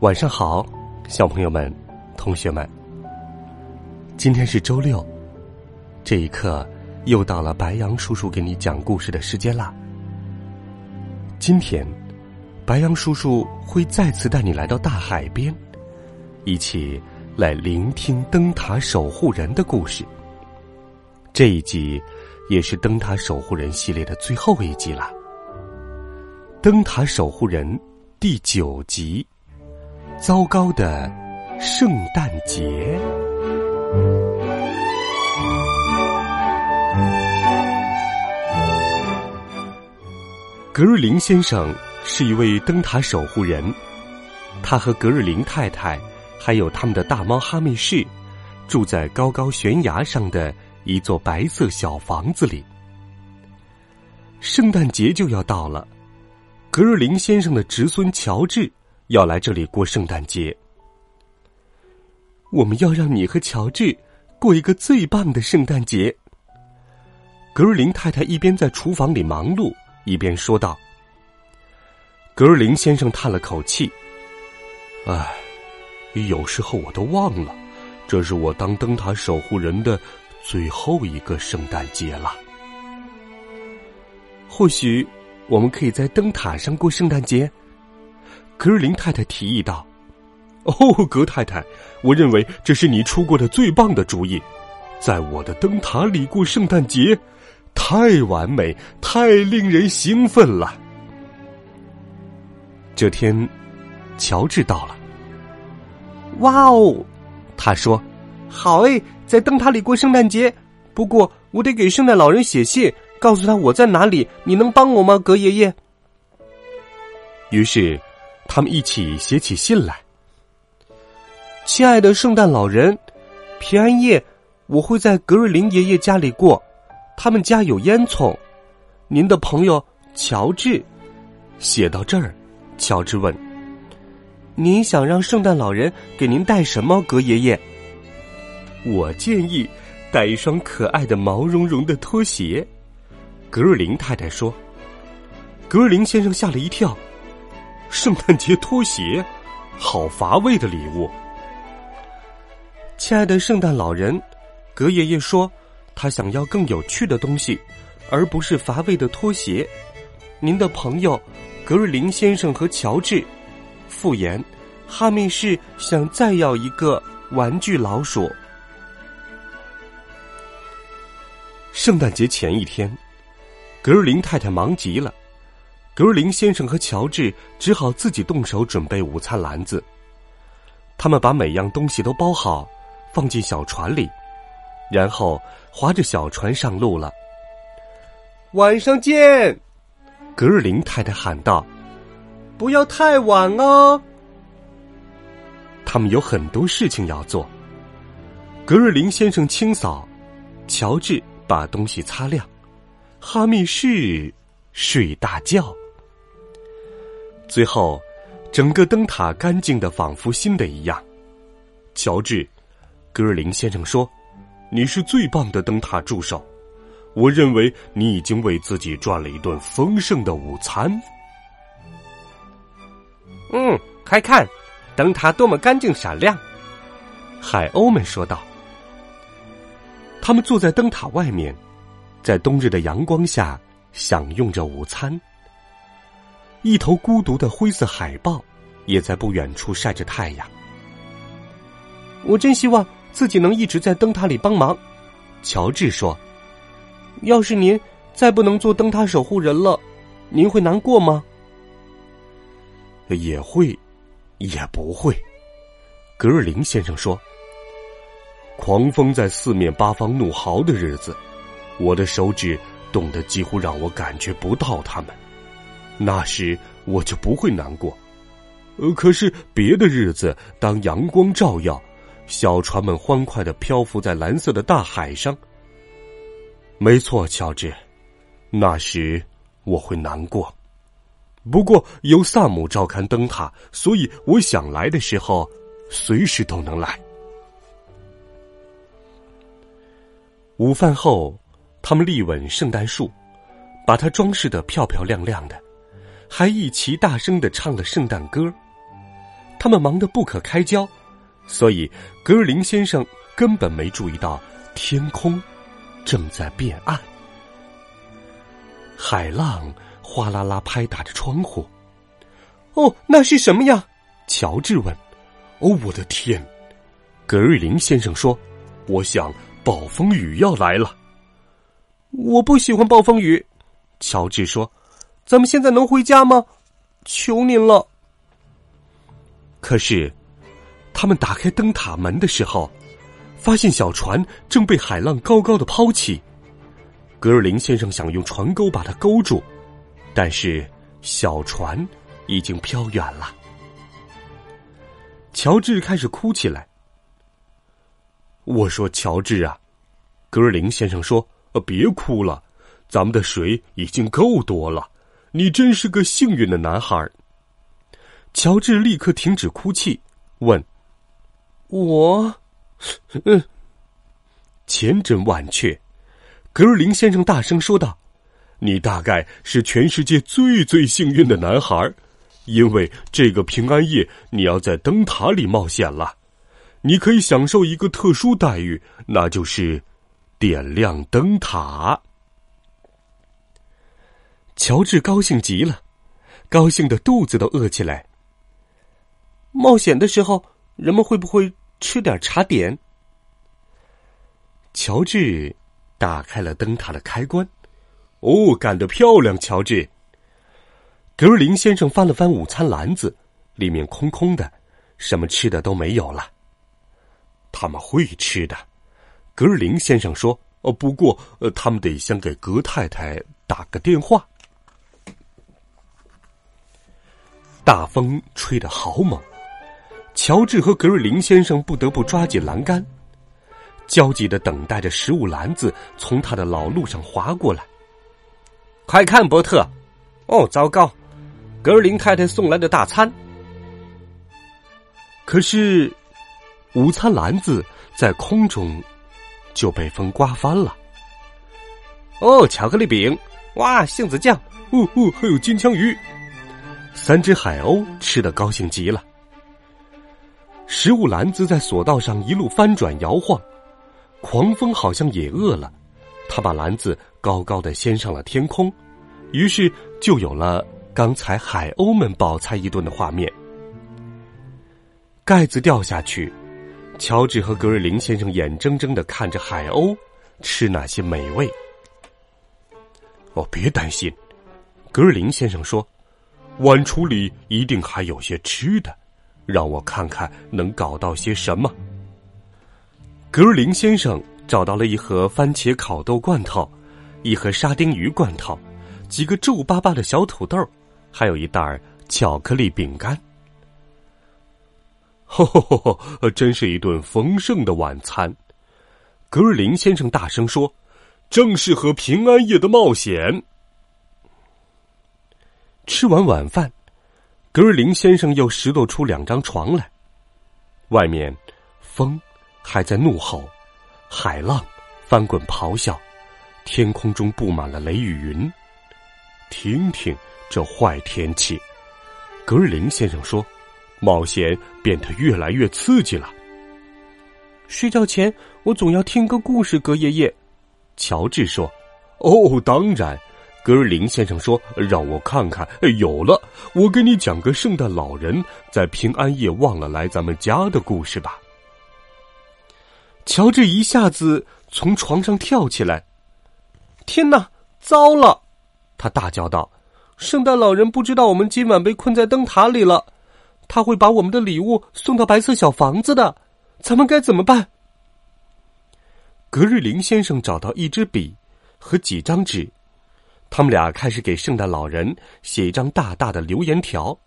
晚上好，小朋友们、同学们。今天是周六，这一刻又到了白羊叔叔给你讲故事的时间啦。今天，白羊叔叔会再次带你来到大海边，一起来聆听灯塔守护人的故事。这一集也是灯塔守护人系列的最后一集了。灯塔守护人第九集。糟糕的圣诞节。格瑞林先生是一位灯塔守护人，他和格瑞林太太还有他们的大猫哈密士，住在高高悬崖上的一座白色小房子里。圣诞节就要到了，格瑞林先生的侄孙乔治。要来这里过圣诞节，我们要让你和乔治过一个最棒的圣诞节。格瑞林太太一边在厨房里忙碌，一边说道：“格瑞林先生叹了口气，唉，有时候我都忘了，这是我当灯塔守护人的最后一个圣诞节了。或许我们可以在灯塔上过圣诞节。”格尔林太太提议道：“哦，格太太，我认为这是你出过的最棒的主意，在我的灯塔里过圣诞节，太完美，太令人兴奋了。”这天，乔治到了。哇哦，他说：“好诶，在灯塔里过圣诞节。不过，我得给圣诞老人写信，告诉他我在哪里。你能帮我吗，格爷爷？”于是。他们一起写起信来。亲爱的圣诞老人，平安夜我会在格瑞林爷爷家里过，他们家有烟囱。您的朋友乔治，写到这儿，乔治问：“您想让圣诞老人给您带什么？”格爷爷，我建议带一双可爱的毛茸茸的拖鞋。格瑞林太太说：“格瑞林先生吓了一跳。”圣诞节拖鞋，好乏味的礼物。亲爱的圣诞老人，格爷爷说，他想要更有趣的东西，而不是乏味的拖鞋。您的朋友格瑞林先生和乔治，复言，哈密士想再要一个玩具老鼠。圣诞节前一天，格瑞林太太忙极了。格瑞林先生和乔治只好自己动手准备午餐篮子。他们把每样东西都包好，放进小船里，然后划着小船上路了。晚上见，格瑞林太太喊道：“不要太晚哦。”他们有很多事情要做。格瑞林先生清扫，乔治把东西擦亮，哈密士睡大觉。最后，整个灯塔干净的仿佛新的一样。乔治，格尔林先生说：“你是最棒的灯塔助手，我认为你已经为自己赚了一顿丰盛的午餐。”嗯，快看，灯塔多么干净闪亮！海鸥们说道。他们坐在灯塔外面，在冬日的阳光下享用着午餐。一头孤独的灰色海豹，也在不远处晒着太阳。我真希望自己能一直在灯塔里帮忙，乔治说。要是您再不能做灯塔守护人了，您会难过吗？也会，也不会。格尔林先生说。狂风在四面八方怒嚎的日子，我的手指冻得几乎让我感觉不到它们。那时我就不会难过。呃，可是别的日子，当阳光照耀，小船们欢快的漂浮在蓝色的大海上。没错，乔治，那时我会难过。不过由萨姆照看灯塔，所以我想来的时候，随时都能来。午饭后，他们立稳圣诞树，把它装饰的漂漂亮亮的，还一齐大声的唱了圣诞歌。他们忙得不可开交，所以格尔林先生根本没注意到天空正在变暗。海浪哗啦啦拍打着窗户。哦，那是什么呀？乔治问。哦，我的天！格瑞林先生说：“我想暴风雨要来了。”我不喜欢暴风雨，乔治说：“咱们现在能回家吗？求您了。”可是，他们打开灯塔门的时候，发现小船正被海浪高高的抛起。格尔林先生想用船钩把它勾住，但是小船已经飘远了。乔治开始哭起来。我说：“乔治啊！”格尔林先生说：“呃，别哭了，咱们的水已经够多了。你真是个幸运的男孩。”乔治立刻停止哭泣，问：“我，嗯，千真万确。”格尔林先生大声说道：“你大概是全世界最最幸运的男孩，因为这个平安夜你要在灯塔里冒险了。你可以享受一个特殊待遇，那就是点亮灯塔。”乔治高兴极了，高兴的肚子都饿起来。冒险的时候，人们会不会吃点茶点？乔治打开了灯塔的开关。哦，干得漂亮，乔治！格瑞林先生翻了翻午餐篮子，里面空空的，什么吃的都没有了。他们会吃的，格瑞林先生说。哦，不过，呃，他们得先给格太太打个电话。大风吹得好猛。乔治和格瑞林先生不得不抓紧栏杆，焦急的等待着食物篮子从他的老路上滑过来。快看，伯特！哦，糟糕，格瑞林太太送来的大餐。可是，午餐篮子在空中就被风刮翻了。哦，巧克力饼！哇，杏子酱！哦哦，还有金枪鱼！三只海鸥吃的高兴极了。食物篮子在索道上一路翻转摇晃，狂风好像也饿了，他把篮子高高的掀上了天空，于是就有了刚才海鸥们饱餐一顿的画面。盖子掉下去，乔治和格瑞林先生眼睁睁的看着海鸥吃那些美味。哦，别担心，格瑞林先生说，碗橱里一定还有些吃的。让我看看能搞到些什么。格瑞林先生找到了一盒番茄烤豆罐头，一盒沙丁鱼罐头，几个皱巴巴的小土豆，还有一袋巧克力饼干。吼吼吼！真是一顿丰盛的晚餐。格瑞林先生大声说：“正适合平安夜的冒险。”吃完晚饭。格尔林先生又拾掇出两张床来，外面风还在怒吼，海浪翻滚咆哮，天空中布满了雷雨云。听听这坏天气，格尔林先生说：“冒险变得越来越刺激了。”睡觉前我总要听个故事，格爷爷。乔治说：“哦，当然。”格瑞林先生说：“让我看看，有了，我给你讲个圣诞老人在平安夜忘了来咱们家的故事吧。”乔治一下子从床上跳起来，“天哪，糟了！”他大叫道，“圣诞老人不知道我们今晚被困在灯塔里了，他会把我们的礼物送到白色小房子的，咱们该怎么办？”格瑞林先生找到一支笔和几张纸，他们俩开始给圣诞老人写一张大大的留言条。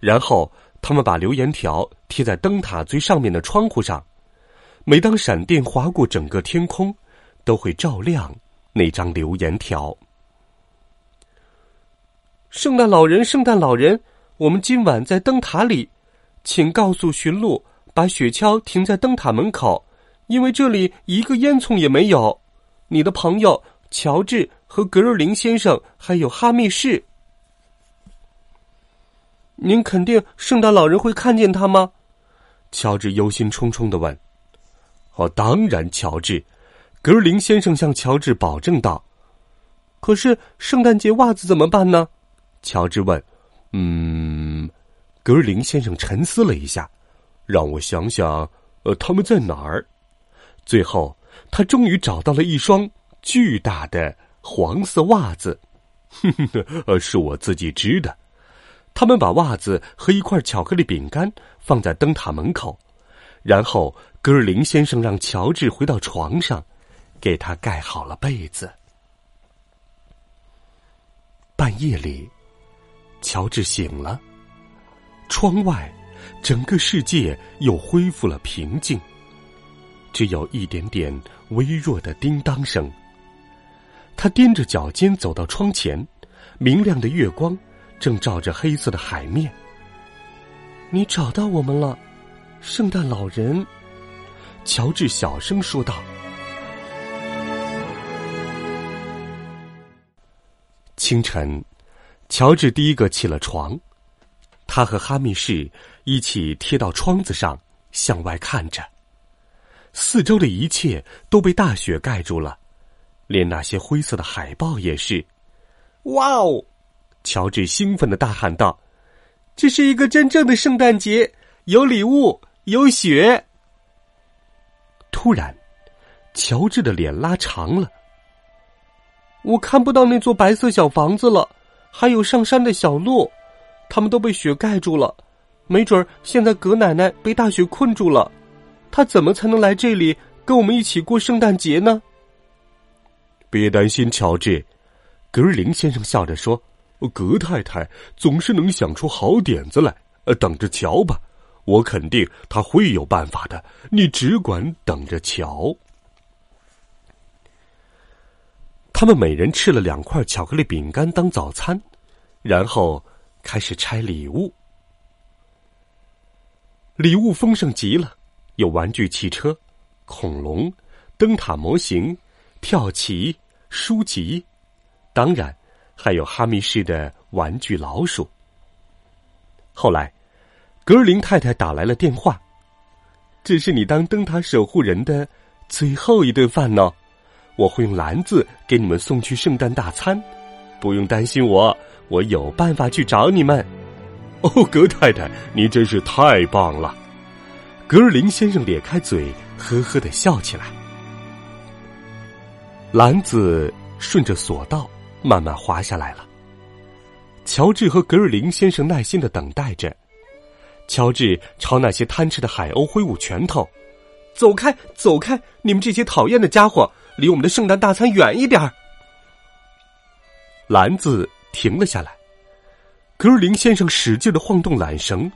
然后，他们把留言条贴在灯塔最上面的窗户上，每当闪电划过整个天空，都会照亮那张留言条。圣诞老人，圣诞老人，我们今晚在灯塔里，请告诉驯鹿，把雪橇停在灯塔门口，因为这里一个烟囱也没有。你的朋友乔治和格瑞林先生，还有哈密士。您肯定圣诞老人会看见他吗？乔治忧心忡忡的问。“哦，当然，乔治。”格瑞林先生向乔治保证道。“可是圣诞节袜子怎么办呢？”乔治问。“嗯。”格瑞林先生沉思了一下，“让我想想，呃，他们在哪儿？”最后，他终于找到了一双巨大的黄色袜子。“哼哼，呃，是我自己织的。”他们把袜子和一块巧克力饼干放在灯塔门口，然后格尔林先生让乔治回到床上，给他盖好了被子。半夜里，乔治醒了，窗外整个世界又恢复了平静，只有一点点微弱的叮当声。他踮着脚尖走到窗前，明亮的月光。正照着黑色的海面。你找到我们了，圣诞老人。乔治小声说道。清晨，乔治第一个起了床，他和哈密士一起贴到窗子上，向外看着。四周的一切都被大雪盖住了，连那些灰色的海报也是。哇哦！乔治兴奋的大喊道：“这是一个真正的圣诞节，有礼物，有雪。”突然，乔治的脸拉长了。我看不到那座白色小房子了，还有上山的小路，他们都被雪盖住了。没准儿现在葛奶奶被大雪困住了，她怎么才能来这里跟我们一起过圣诞节呢？别担心，乔治，格瑞林先生笑着说。格太太总是能想出好点子来，呃，等着瞧吧，我肯定他会有办法的，你只管等着瞧。他们每人吃了两块巧克力饼干当早餐，然后开始拆礼物。礼物丰盛极了，有玩具汽车、恐龙、灯塔模型、跳棋、书籍，当然。还有哈密市的玩具老鼠。后来，格尔林太太打来了电话。这是你当灯塔守护人的最后一顿饭呢，我会用篮子给你们送去圣诞大餐。不用担心我，我有办法去找你们。哦，格太太，你真是太棒了！格尔林先生咧开嘴，呵呵的笑起来。篮子顺着索道。慢慢滑下来了。乔治和格瑞林先生耐心的等待着。乔治朝那些贪吃的海鸥挥舞拳头：“走开，走开！你们这些讨厌的家伙，离我们的圣诞大餐远一点儿。”篮子停了下来。格瑞林先生使劲的晃动缆绳，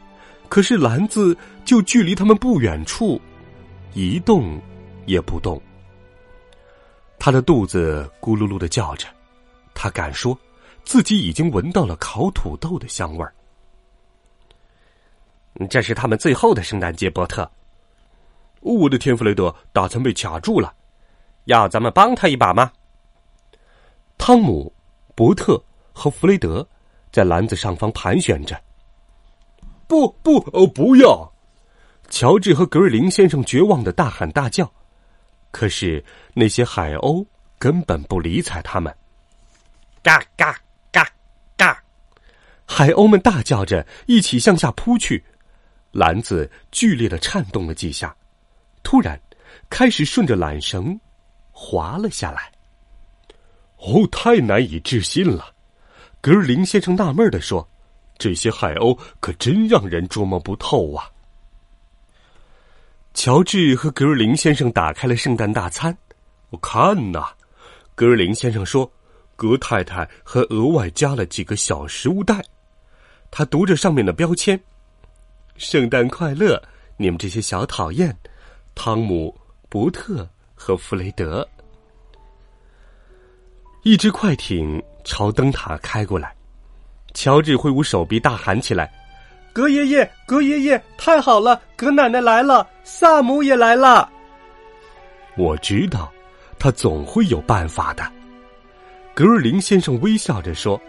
可是篮子就距离他们不远处，一动也不动。他的肚子咕噜噜的叫着。他敢说，自己已经闻到了烤土豆的香味儿。这是他们最后的圣诞节，波特。我的天，弗雷德，打算被卡住了，要咱们帮他一把吗？汤姆、伯特和弗雷德在篮子上方盘旋着。不不哦，不要！乔治和格瑞林先生绝望的大喊大叫，可是那些海鸥根本不理睬他们。嘎嘎嘎嘎！海鸥们大叫着，一起向下扑去。篮子剧烈的颤动了几下，突然开始顺着缆绳滑了下来。哦，太难以置信了！格尔林先生纳闷的说：“这些海鸥可真让人捉摸不透啊！”乔治和格瑞林先生打开了圣诞大餐。我看呐，格瑞林先生说，格太太还额外加了几个小食物袋。他读着上面的标签：“圣诞快乐，你们这些小讨厌，汤姆、伯特和弗雷德。”一只快艇朝灯塔开过来，乔治挥舞手臂大喊起来：“格爷爷，格爷爷，太好了！格奶奶来了，萨姆也来了。”我知道，他总会有办法的。格尔林先生微笑着说，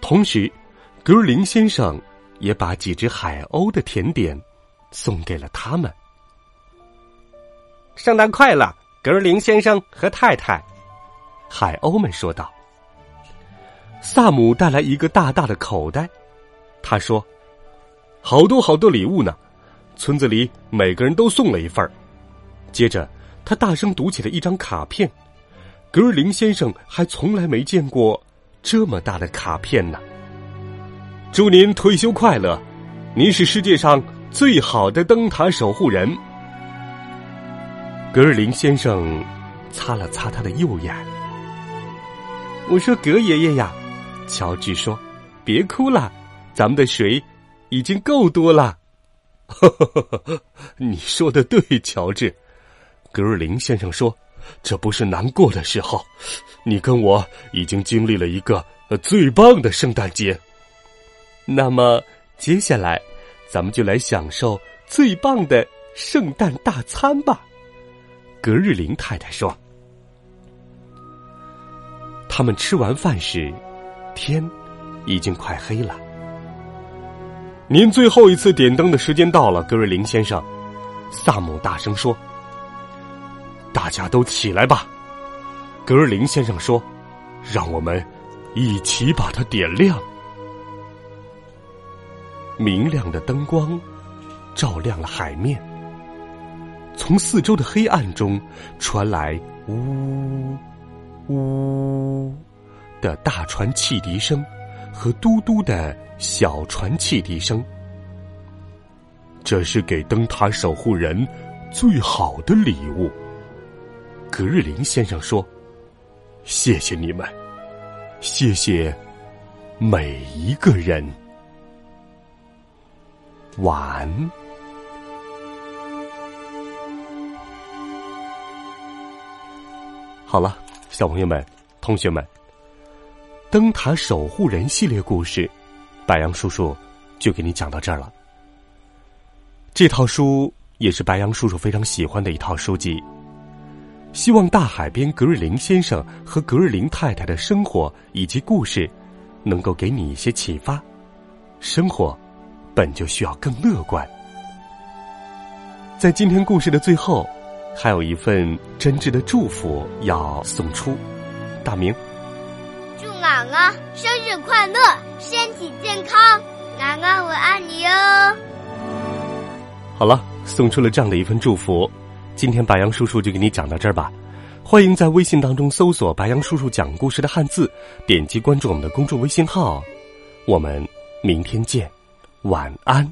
同时。格尔林先生也把几只海鸥的甜点送给了他们。圣诞快乐，格尔林先生和太太！海鸥们说道。萨姆带来一个大大的口袋，他说：“好多好多礼物呢，村子里每个人都送了一份接着，他大声读起了一张卡片。格尔林先生还从来没见过这么大的卡片呢。祝您退休快乐！您是世界上最好的灯塔守护人。格尔林先生擦了擦他的右眼。我说：“格爷爷呀，乔治说，别哭了，咱们的水已经够多了。”你说的对，乔治。格瑞林先生说：“这不是难过的时候，你跟我已经经历了一个最棒的圣诞节。”那么，接下来，咱们就来享受最棒的圣诞大餐吧。格日林太太说：“他们吃完饭时，天已经快黑了。您最后一次点灯的时间到了，格瑞林先生。”萨姆大声说：“大家都起来吧！”格瑞林先生说：“让我们一起把它点亮。”明亮的灯光照亮了海面，从四周的黑暗中传来呜呜的大船汽笛声和嘟嘟的小船汽笛声。这是给灯塔守护人最好的礼物，格日林先生说：“谢谢你们，谢谢每一个人。”晚。好了，小朋友们、同学们，《灯塔守护人》系列故事，白杨叔叔就给你讲到这儿了。这套书也是白杨叔叔非常喜欢的一套书籍。希望大海边格瑞林先生和格瑞林太太的生活以及故事，能够给你一些启发。生活。本就需要更乐观。在今天故事的最后，还有一份真挚的祝福要送出。大明，祝俺俺生日快乐，身体健康，俺俺我爱你哦。好了，送出了这样的一份祝福。今天白杨叔叔就给你讲到这儿吧。欢迎在微信当中搜索“白杨叔叔讲故事”的汉字，点击关注我们的公众微信号。我们明天见。晚安。